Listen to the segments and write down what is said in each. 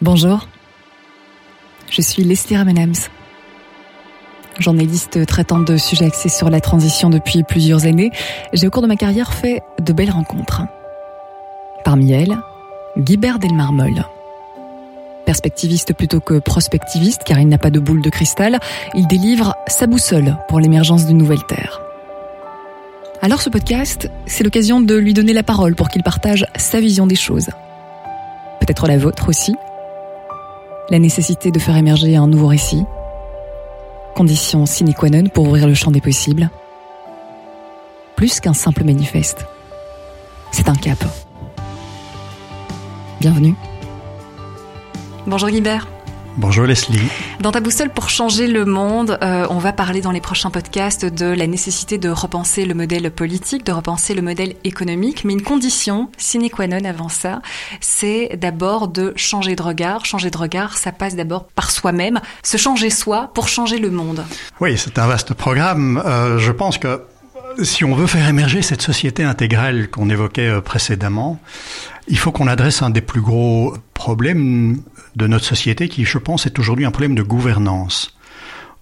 Bonjour, je suis Leslie Ramenams, journaliste traitant de sujets axés sur la transition depuis plusieurs années. J'ai au cours de ma carrière fait de belles rencontres. Parmi elles, Guibert Delmarmol. Perspectiviste plutôt que prospectiviste, car il n'a pas de boule de cristal, il délivre sa boussole pour l'émergence d'une nouvelle Terre. Alors ce podcast, c'est l'occasion de lui donner la parole pour qu'il partage sa vision des choses. Peut-être la vôtre aussi, la nécessité de faire émerger un nouveau récit, condition sine qua non pour ouvrir le champ des possibles, plus qu'un simple manifeste. C'est un cap. Bienvenue. Bonjour Guibert. Bonjour Leslie. Dans ta boussole pour changer le monde, euh, on va parler dans les prochains podcasts de la nécessité de repenser le modèle politique, de repenser le modèle économique, mais une condition sine qua non avant ça, c'est d'abord de changer de regard. Changer de regard, ça passe d'abord par soi-même, se changer soi pour changer le monde. Oui, c'est un vaste programme. Euh, je pense que si on veut faire émerger cette société intégrale qu'on évoquait euh, précédemment, il faut qu'on adresse un des plus gros problèmes de notre société qui, je pense, est aujourd'hui un problème de gouvernance.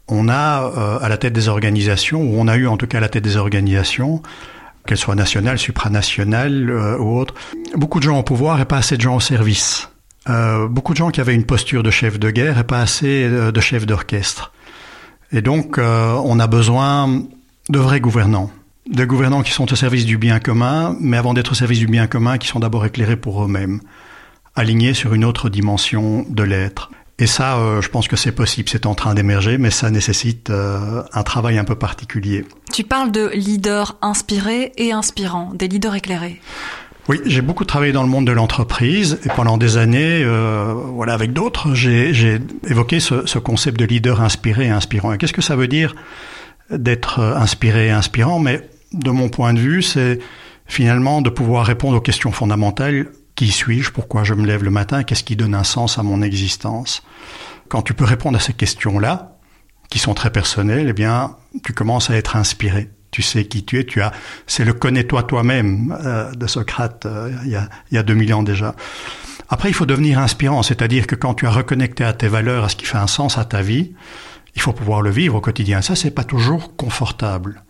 On a euh, à la tête des organisations, ou on a eu en tout cas à la tête des organisations, qu'elles soient nationales, supranationales euh, ou autres, beaucoup de gens au pouvoir et pas assez de gens au service. Euh, beaucoup de gens qui avaient une posture de chef de guerre et pas assez de chef d'orchestre. Et donc, on a besoin de vrais gouvernants de gouvernants qui sont au service du bien commun, mais avant d'être au service du bien commun, qui sont d'abord éclairés pour eux-mêmes, alignés sur une autre dimension de l'être. Et ça, euh, je pense que c'est possible, c'est en train d'émerger, mais ça nécessite euh, un travail un peu particulier. Tu parles de leaders inspirés et inspirants, des leaders éclairés. Oui, j'ai beaucoup travaillé dans le monde de l'entreprise et pendant des années, euh, voilà, avec d'autres, j'ai évoqué ce, ce, concept de leader inspiré et inspirant. Et qu'est-ce que ça veut dire d'être inspiré et inspirant? Mais de mon point de vue, c'est finalement de pouvoir répondre aux questions fondamentales. Qui suis-je? Pourquoi je me lève le matin? Qu'est-ce qui donne un sens à mon existence? Quand tu peux répondre à ces questions-là, qui sont très personnelles, eh bien, tu commences à être inspiré. Tu sais qui tu es. Tu as, c'est le connais-toi toi-même euh, de Socrate euh, il, y a, il y a 2000 ans déjà. Après, il faut devenir inspirant, c'est-à-dire que quand tu as reconnecté à tes valeurs, à ce qui fait un sens à ta vie, il faut pouvoir le vivre au quotidien. Ça, c'est pas toujours confortable.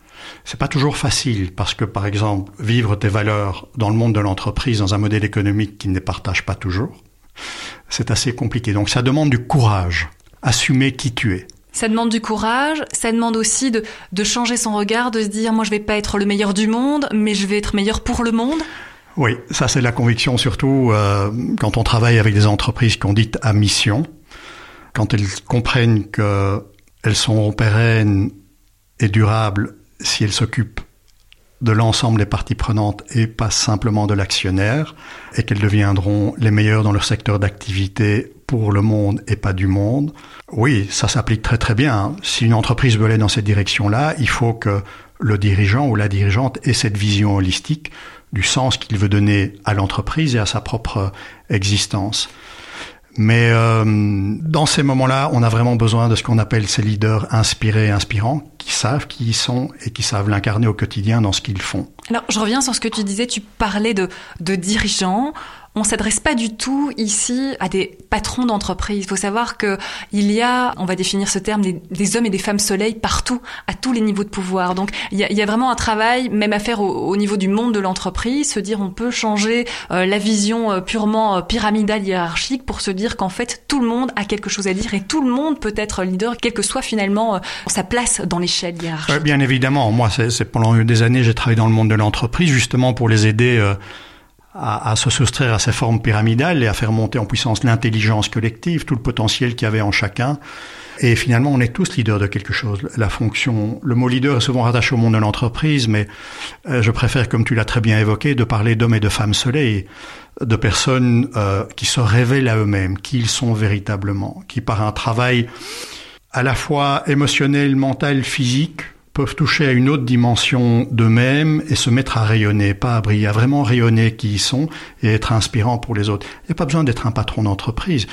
C'est pas toujours facile parce que, par exemple, vivre tes valeurs dans le monde de l'entreprise, dans un modèle économique qui ne les partage pas toujours, c'est assez compliqué. Donc ça demande du courage, assumer qui tu es. Ça demande du courage, ça demande aussi de, de changer son regard, de se dire, moi je vais pas être le meilleur du monde, mais je vais être meilleur pour le monde. Oui, ça c'est la conviction surtout euh, quand on travaille avec des entreprises qu'on dit à mission, quand elles comprennent qu'elles sont pérennes et durables si elle s'occupe de l'ensemble des parties prenantes et pas simplement de l'actionnaire, et qu'elles deviendront les meilleures dans leur secteur d'activité pour le monde et pas du monde. Oui, ça s'applique très très bien. Si une entreprise veut aller dans cette direction-là, il faut que le dirigeant ou la dirigeante ait cette vision holistique du sens qu'il veut donner à l'entreprise et à sa propre existence. Mais euh, dans ces moments-là, on a vraiment besoin de ce qu'on appelle ces leaders inspirés et inspirants, qui savent qui ils sont et qui savent l'incarner au quotidien dans ce qu'ils font. Alors, je reviens sur ce que tu disais, tu parlais de, de dirigeants on s'adresse pas du tout ici à des patrons d'entreprise. Il faut savoir que il y a, on va définir ce terme, des, hommes et des femmes soleil partout, à tous les niveaux de pouvoir. Donc il y a, vraiment un travail, même à faire au, niveau du monde de l'entreprise, se dire on peut changer euh, la vision euh, purement euh, pyramidale hiérarchique pour se dire qu'en fait tout le monde a quelque chose à dire et tout le monde peut être leader, quelle que soit finalement sa place dans l'échelle hiérarchique. bien évidemment, moi c'est pendant des années j'ai travaillé dans le monde de l'entreprise justement pour les aider à, à, se soustraire à ces formes pyramidales et à faire monter en puissance l'intelligence collective, tout le potentiel qu'il y avait en chacun. Et finalement, on est tous leaders de quelque chose. La fonction, le mot leader est souvent rattaché au monde de l'entreprise, mais euh, je préfère, comme tu l'as très bien évoqué, de parler d'hommes et de femmes soleil, de personnes euh, qui se révèlent à eux-mêmes, qui ils sont véritablement, qui par un travail à la fois émotionnel, mental, physique, peuvent toucher à une autre dimension d'eux-mêmes et se mettre à rayonner, pas à briller, à vraiment rayonner qui ils sont et être inspirant pour les autres. Il n'y a pas besoin d'être un patron d'entreprise.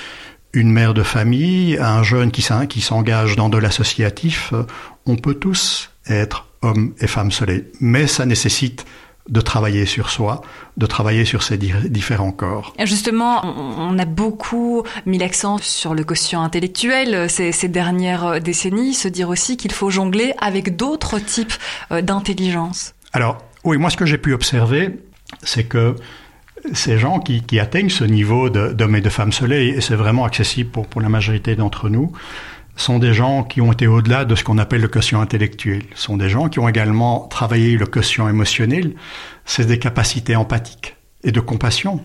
Une mère de famille, un jeune qui s'engage dans de l'associatif, euh, on peut tous être hommes et femmes soleil. Mais ça nécessite de travailler sur soi, de travailler sur ces différents corps. Justement, on a beaucoup mis l'accent sur le quotient intellectuel ces, ces dernières décennies, se dire aussi qu'il faut jongler avec d'autres types euh, d'intelligence. Alors, oui, moi ce que j'ai pu observer, c'est que ces gens qui, qui atteignent ce niveau d'hommes et de femmes soleil, et c'est vraiment accessible pour, pour la majorité d'entre nous, sont des gens qui ont été au-delà de ce qu'on appelle le quotient intellectuel. Ce sont des gens qui ont également travaillé le quotient émotionnel. C'est des capacités empathiques et de compassion.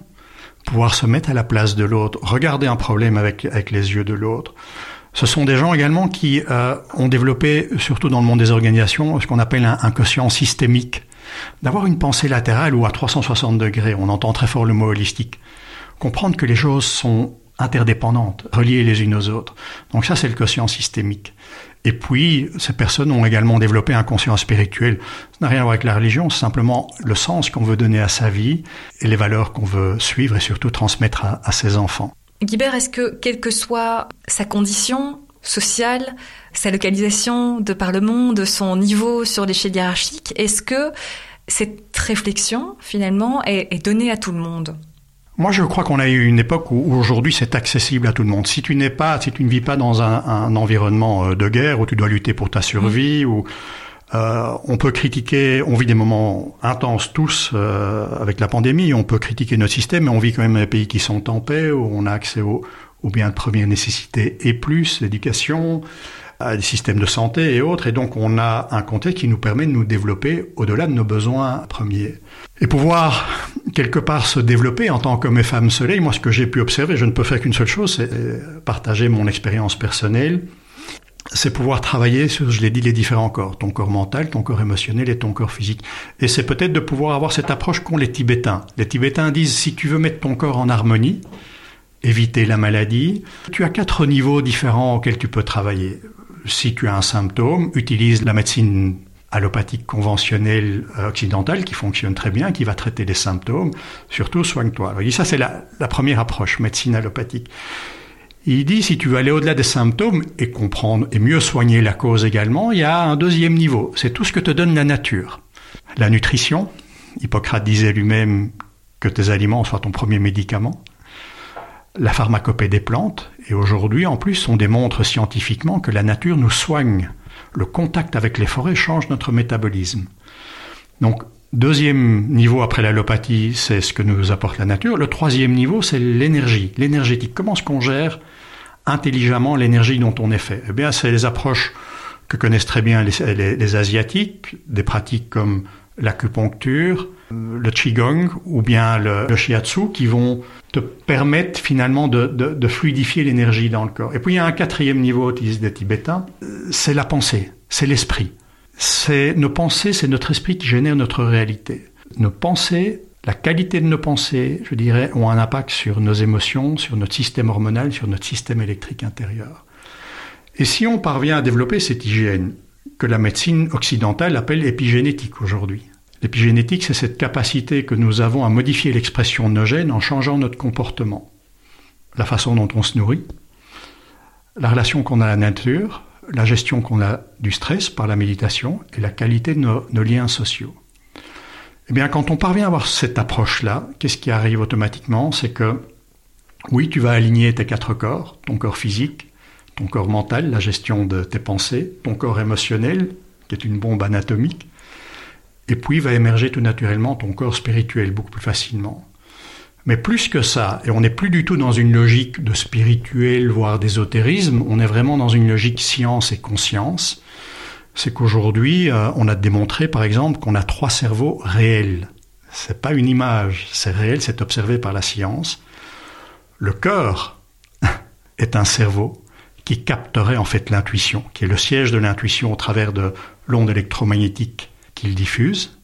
Pouvoir se mettre à la place de l'autre, regarder un problème avec, avec les yeux de l'autre. Ce sont des gens également qui euh, ont développé, surtout dans le monde des organisations, ce qu'on appelle un, un quotient systémique. D'avoir une pensée latérale ou à 360 degrés, on entend très fort le mot holistique. Comprendre que les choses sont interdépendantes, reliées les unes aux autres. Donc ça, c'est le quotient systémique. Et puis, ces personnes ont également développé un conscience spirituel. Ça n'a rien à voir avec la religion, c'est simplement le sens qu'on veut donner à sa vie et les valeurs qu'on veut suivre et surtout transmettre à, ses enfants. Guibert, est-ce que, quelle que soit sa condition sociale, sa localisation de par le monde, son niveau sur l'échelle hiérarchique, est-ce que cette réflexion, finalement, est donnée à tout le monde? Moi, je crois qu'on a eu une époque où, aujourd'hui c'est accessible à tout le monde. Si tu n'es pas, si tu ne vis pas dans un, un, environnement euh, de guerre où tu dois lutter pour ta survie, mmh. ou euh, on peut critiquer, on vit des moments intenses tous euh, avec la pandémie. On peut critiquer notre système, mais on vit quand même dans des pays qui sont en paix, où on a accès aux, aux biens de première nécessité et plus, l'éducation, à des systèmes de santé et autres. Et donc, on a un contexte qui nous permet de nous développer au-delà de nos besoins premiers. Et pouvoir, quelque part, se développer en tant qu'homme et femme soleil, moi, ce que j'ai pu observer, je ne peux faire qu'une seule chose, c'est partager mon expérience personnelle. C'est pouvoir travailler sur, je l'ai dit, les différents corps, ton corps mental, ton corps émotionnel et ton corps physique. Et c'est peut-être de pouvoir avoir cette approche qu'ont les Tibétains. Les Tibétains disent, si tu veux mettre ton corps en harmonie, éviter la maladie, tu as quatre niveaux différents auxquels tu peux travailler si tu as un symptôme, utilise la médecine allopathique conventionnelle euh, occidentale qui fonctionne très bien, qui va traiter les symptômes, surtout soigne-toi. Alors, ça, c'est la, la, première approche, médecine allopathique. Il dit, si tu veux aller au-delà des symptômes et comprendre et mieux soigner la cause également, il y a un deuxième niveau. C'est tout ce que te donne la nature. La nutrition. Hippocrate disait lui-même que tes aliments soient ton premier médicament la pharmacopée des plantes, et aujourd'hui en plus on démontre scientifiquement que la nature nous soigne. Le contact avec les forêts change notre métabolisme. Donc deuxième niveau après l'allopathie, c'est ce que nous apporte la nature. Le troisième niveau, c'est l'énergie, l'énergétique. Comment est-ce qu'on gère intelligemment l'énergie dont on est fait Eh bien, c'est les approches que connaissent très bien les, Asiatiques, des pratiques comme l'acupuncture, le qigong ou bien le, shiatsu qui vont te permettre finalement de, de, de fluidifier l'énergie dans le corps. Et puis il y a un quatrième niveau utilisé des Tibétains, c'est la pensée, c'est l'esprit. C'est nos pensées, c'est notre esprit qui génère notre réalité. Nos pensées, la qualité de nos pensées, je dirais, ont un impact sur nos émotions, sur notre système hormonal, sur notre système électrique intérieur. Et si on parvient à développer cette hygiène que la médecine occidentale appelle épigénétique aujourd'hui, L'épigénétique, c'est cette capacité que nous avons à modifier l'expression de nos gènes en changeant notre comportement, la façon dont on se nourrit, la relation qu'on a à la nature, la gestion qu'on a du stress par la méditation et la qualité de nos, liens sociaux. Eh bien, quand on parvient à avoir cette approche-là, qu'est-ce qui arrive automatiquement? C'est que, oui, tu vas aligner tes quatre corps, ton corps physique, ton corps mental, la gestion de tes pensées, ton corps émotionnel, qui est une bombe anatomique, et puis va émerger tout naturellement ton corps spirituel beaucoup plus facilement. Mais plus que ça, et on n'est plus du tout dans une logique de spirituel, voire d'ésotérisme, on est vraiment dans une logique science et conscience. C'est qu'aujourd'hui, euh, on a démontré, par exemple, qu'on a trois cerveaux réels. C'est pas une image, c'est réel, c'est observé par la science. Le cœur est un cerveau qui capterait en fait l'intuition, qui est le siège de l'intuition au travers de l'onde électromagnétique qu'il diffuse.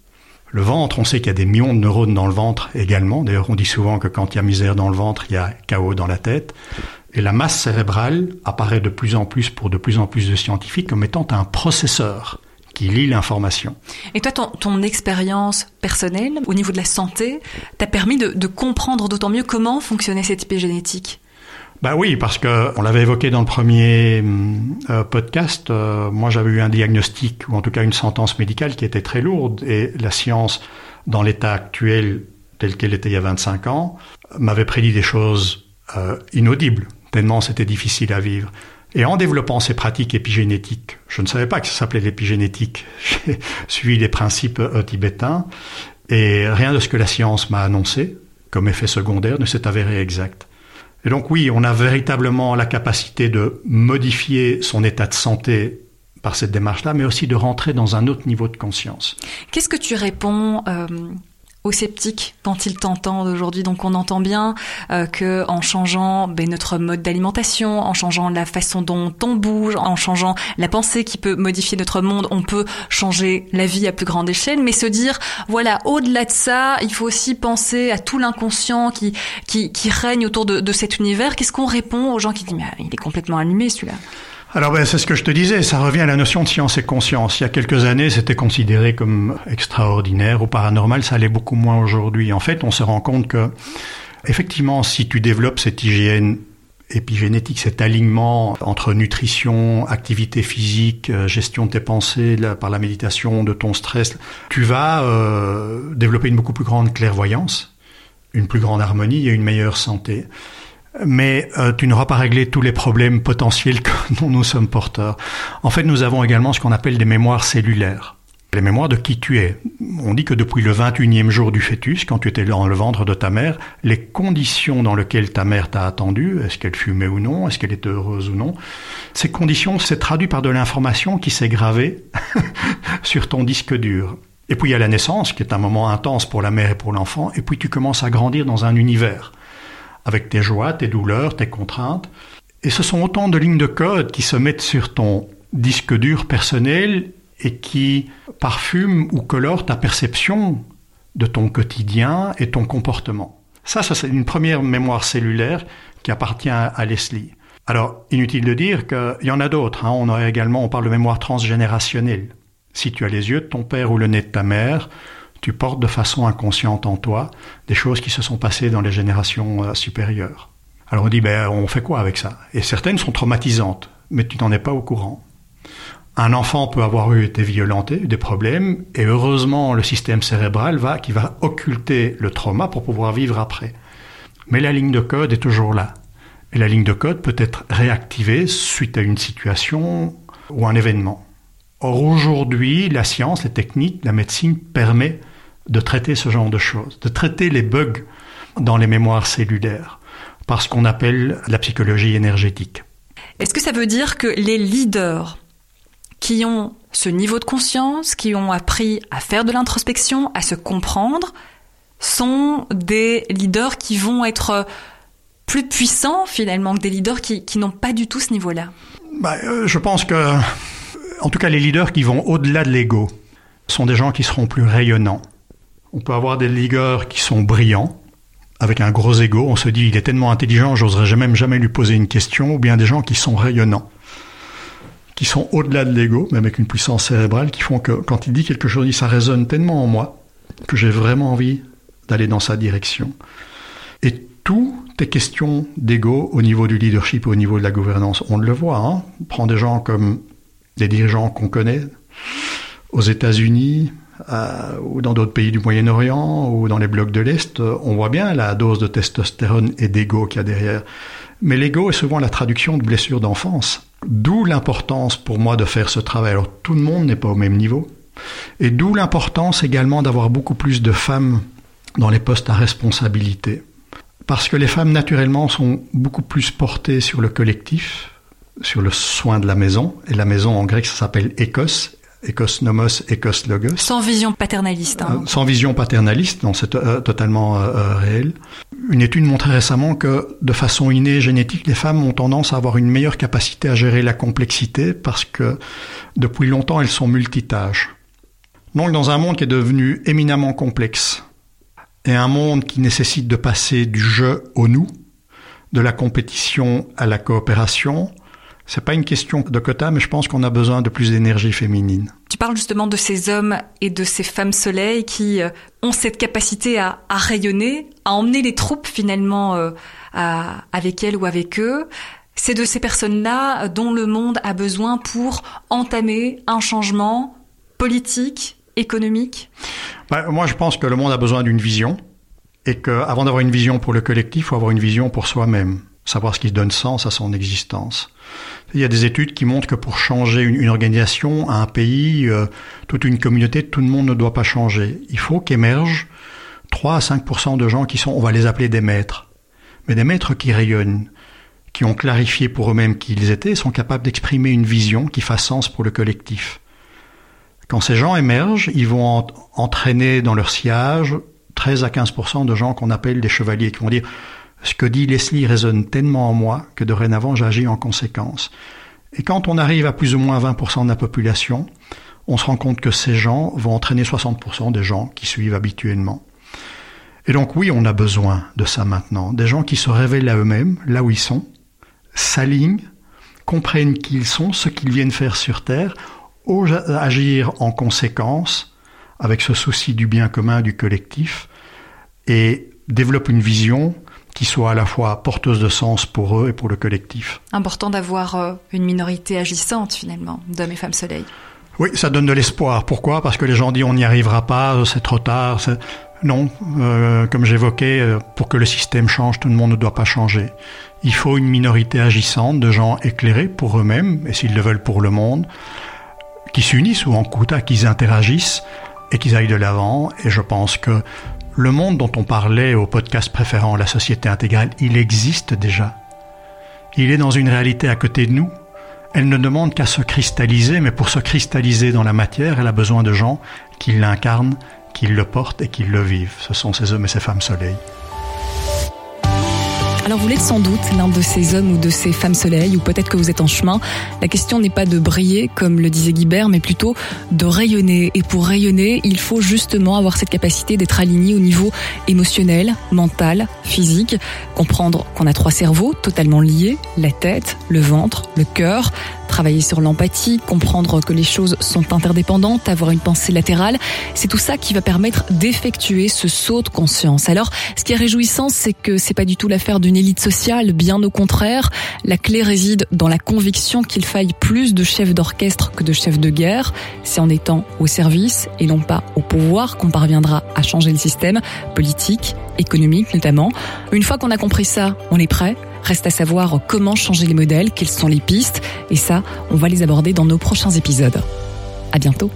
Le ventre, on sait qu'il y a des millions de neurones dans le ventre également. D'ailleurs, on dit souvent que quand il y a misère dans le ventre, il y a chaos dans la tête. Et la masse cérébrale apparaît de plus en plus pour de plus en plus de scientifiques comme étant un processeur qui lit l'information. Et toi, ton, expérience personnelle au niveau de la santé t'a permis de, de comprendre d'autant mieux comment fonctionnait cette épigénétique? Bah oui, parce que on l'avait évoqué dans le premier euh, podcast. Euh, moi, j'avais eu un diagnostic ou en tout cas une sentence médicale qui était très lourde et la science, dans l'état actuel tel qu'elle était il y a 25 ans, m'avait prédit des choses euh, inaudibles. Tellement c'était difficile à vivre. Et en développant ces pratiques épigénétiques, je ne savais pas que ça s'appelait l'épigénétique. J'ai suivi les principes tibétains et rien de ce que la science m'a annoncé comme effet secondaire ne s'est avéré exact. Et donc oui, on a véritablement la capacité de modifier son état de santé par cette démarche-là, mais aussi de rentrer dans un autre niveau de conscience. Qu'est-ce que tu réponds euh, aux sceptiques quand ils t'entendent aujourd'hui. Donc on entend bien euh, que en changeant ben, notre mode d'alimentation, en changeant la façon dont on bouge, en changeant la pensée qui peut modifier notre monde, on peut changer la vie à plus grande échelle. Mais se dire voilà au-delà de ça, il faut aussi penser à tout l'inconscient qui, qui, qui règne autour de, de cet univers. Qu'est-ce qu'on répond aux gens qui disent mais il est complètement allumé celui-là? Alors ben, c'est ce que je te disais, ça revient à la notion de science et conscience. Il y a quelques années, c'était considéré comme extraordinaire ou paranormal, ça allait beaucoup moins aujourd'hui. En fait, on se rend compte que, effectivement, si tu développes cette hygiène épigénétique, cet alignement entre nutrition, activité physique, euh, gestion de tes pensées par la méditation, de ton stress, tu vas euh, développer une beaucoup plus grande clairvoyance, une plus grande harmonie et une meilleure santé mais euh, tu n'auras pas réglé tous les problèmes potentiels dont nous sommes porteurs. En fait, nous avons également ce qu'on appelle des mémoires cellulaires. Les mémoires de qui tu es. On dit que depuis le 21e jour du fœtus, quand tu étais dans le ventre de ta mère, les conditions dans lesquelles ta mère t'a attendu, est-ce qu'elle fumait ou non, est-ce qu'elle était heureuse ou non, ces conditions s'est traduit par de l'information qui s'est gravée sur ton disque dur. Et puis il y a la naissance, qui est un moment intense pour la mère et pour l'enfant, et puis tu commences à grandir dans un univers avec tes joies, tes douleurs, tes contraintes. Et ce sont autant de lignes de code qui se mettent sur ton disque dur personnel et qui parfument ou colorent ta perception de ton quotidien et ton comportement. Ça, c'est une première mémoire cellulaire qui appartient à Leslie. Alors, inutile de dire qu'il y en a d'autres. Hein. On a également, on parle de mémoire transgénérationnelle. Si tu as les yeux de ton père ou le nez de ta mère, tu portes de façon inconsciente en toi des choses qui se sont passées dans les générations euh, supérieures. Alors on dit, ben, on fait quoi avec ça? Et certaines sont traumatisantes, mais tu n'en es pas au courant. Un enfant peut avoir eu été violenté, des problèmes, et heureusement le système cérébral va, qui va occulter le trauma pour pouvoir vivre après. Mais la ligne de code est toujours là. Et la ligne de code peut être réactivée suite à une situation ou un événement. Or aujourd'hui, la science, les techniques, la médecine permet de traiter ce genre de choses, de traiter les bugs dans les mémoires cellulaires, par ce qu'on appelle la psychologie énergétique. Est-ce que ça veut dire que les leaders qui ont ce niveau de conscience, qui ont appris à faire de l'introspection, à se comprendre, sont des leaders qui vont être plus puissants finalement que des leaders qui, n'ont pas du tout ce niveau-là? Bah, euh, Je pense que, en tout cas, les leaders qui vont au-delà de l'ego sont des gens qui seront plus rayonnants, on peut avoir des ligueurs qui sont brillants, avec un gros ego. On se dit, il est tellement intelligent, j'oserais même jamais lui poser une question. Ou bien des gens qui sont rayonnants, qui sont au-delà de l'ego, même avec une puissance cérébrale, qui font que quand il dit quelque chose, ça résonne tellement en moi que j'ai vraiment envie d'aller dans sa direction. Et toutes tes questions d'ego au niveau du leadership, au niveau de la gouvernance, on le voit. Hein Prends des gens comme des dirigeants qu'on connaît aux États-Unis, euh, ou dans d'autres pays du Moyen-Orient ou dans les blocs de l'Est, on voit bien la dose de testostérone et d'ego qu'il y a derrière. Mais l'ego est souvent la traduction de blessures d'enfance. D'où l'importance pour moi de faire ce travail. Alors tout le monde n'est pas au même niveau. Et d'où l'importance également d'avoir beaucoup plus de femmes dans les postes à responsabilité. Parce que les femmes naturellement sont beaucoup plus portées sur le collectif, sur le soin de la maison. Et la maison en grec ça s'appelle écosse Ecos Nomos, Ecos Logos. Sans vision paternaliste. Hein. Euh, sans vision paternaliste, non, c'est euh, totalement euh, réel. Une étude montrait récemment que, de façon innée génétique, les femmes ont tendance à avoir une meilleure capacité à gérer la complexité parce que, depuis longtemps, elles sont multitâches. Donc, dans un monde qui est devenu éminemment complexe, et un monde qui nécessite de passer du jeu au nous, de la compétition à la coopération, c'est pas une question de quota, mais je pense qu'on a besoin de plus d'énergie féminine. Tu parles justement de ces hommes et de ces femmes soleil qui euh, ont cette capacité à, rayonner, à emmener les troupes finalement euh, avec elles ou avec eux. C'est de ces personnes-là dont le monde a besoin pour entamer un changement politique, économique bah, Moi, je pense que le monde a besoin d'une vision et qu'avant d'avoir une vision pour le collectif, il faut avoir une vision pour soi-même, savoir ce qui donne sens à son existence. Il y a des études qui montrent que pour changer une, organisation, un pays, euh, toute une communauté, tout le monde ne doit pas changer. Il faut qu'émergent 3 à 5% de gens qui sont, on va les appeler des maîtres, mais des maîtres qui rayonnent, qui ont clarifié pour eux-mêmes qui ils étaient, sont capables d'exprimer une vision qui fasse sens pour le collectif. Quand ces gens émergent, ils vont entraîner dans leur sillage 13 à 15% de gens qu'on appelle des chevaliers, qui vont dire ce que dit Leslie résonne tellement en moi que dorénavant j'agis en conséquence. Et quand on arrive à plus ou moins 20% de la population, on se rend compte que ces gens vont entraîner 60% des gens qui suivent habituellement. Et donc oui, on a besoin de ça maintenant, des gens qui se révèlent à eux-mêmes, là où ils sont, s'alignent, comprennent qui ils sont, ce qu'ils viennent faire sur Terre, agir en conséquence, avec ce souci du bien commun, du collectif, et développent une vision qui soit à la fois porteuse de sens pour eux et pour le collectif. Important d'avoir euh, une minorité agissante finalement, d'hommes et femmes soleil. Oui, ça donne de l'espoir. Pourquoi? Parce que les gens disent on n'y arrivera pas, c'est trop tard. Non, euh, comme j'évoquais, euh, pour que le système change, tout le monde ne doit pas changer. Il faut une minorité agissante de gens éclairés pour eux-mêmes, et s'ils le veulent pour le monde, qui s'unissent ou en couta, qu'ils interagissent et qu'ils aillent de l'avant. Et je pense que le monde dont on parlait au podcast préférant la société intégrale, il existe déjà. Il est dans une réalité à côté de nous. Elle ne demande qu'à se cristalliser, mais pour se cristalliser dans la matière, elle a besoin de gens qui l'incarnent, qui le portent et qui le vivent. Ce sont ces hommes et ces femmes soleil. Alors vous l'êtes sans doute l'un de ces hommes ou de ces femmes soleil, ou peut-être que vous êtes en chemin. La question n'est pas de briller, comme le disait Guibert, mais plutôt de rayonner. Et pour rayonner, il faut justement avoir cette capacité d'être aligné au niveau émotionnel, mental, physique, comprendre qu'on a trois cerveaux totalement liés, la tête, le ventre, le cœur, travailler sur l'empathie, comprendre que les choses sont interdépendantes, avoir une pensée latérale, c'est tout ça qui va permettre d'effectuer ce saut de conscience. Alors, ce qui est réjouissant, c'est que c'est pas du tout l'affaire d'une élite sociale, bien au contraire. La clé réside dans la conviction qu'il faille plus de chefs d'orchestre que de chefs de guerre. C'est en étant au service et non pas au pouvoir qu'on parviendra à changer le système politique, économique notamment. Une fois qu'on a compris ça, on est prêt. Reste à savoir comment changer les modèles, quelles sont les pistes, et ça, on va les aborder dans nos prochains épisodes. À bientôt.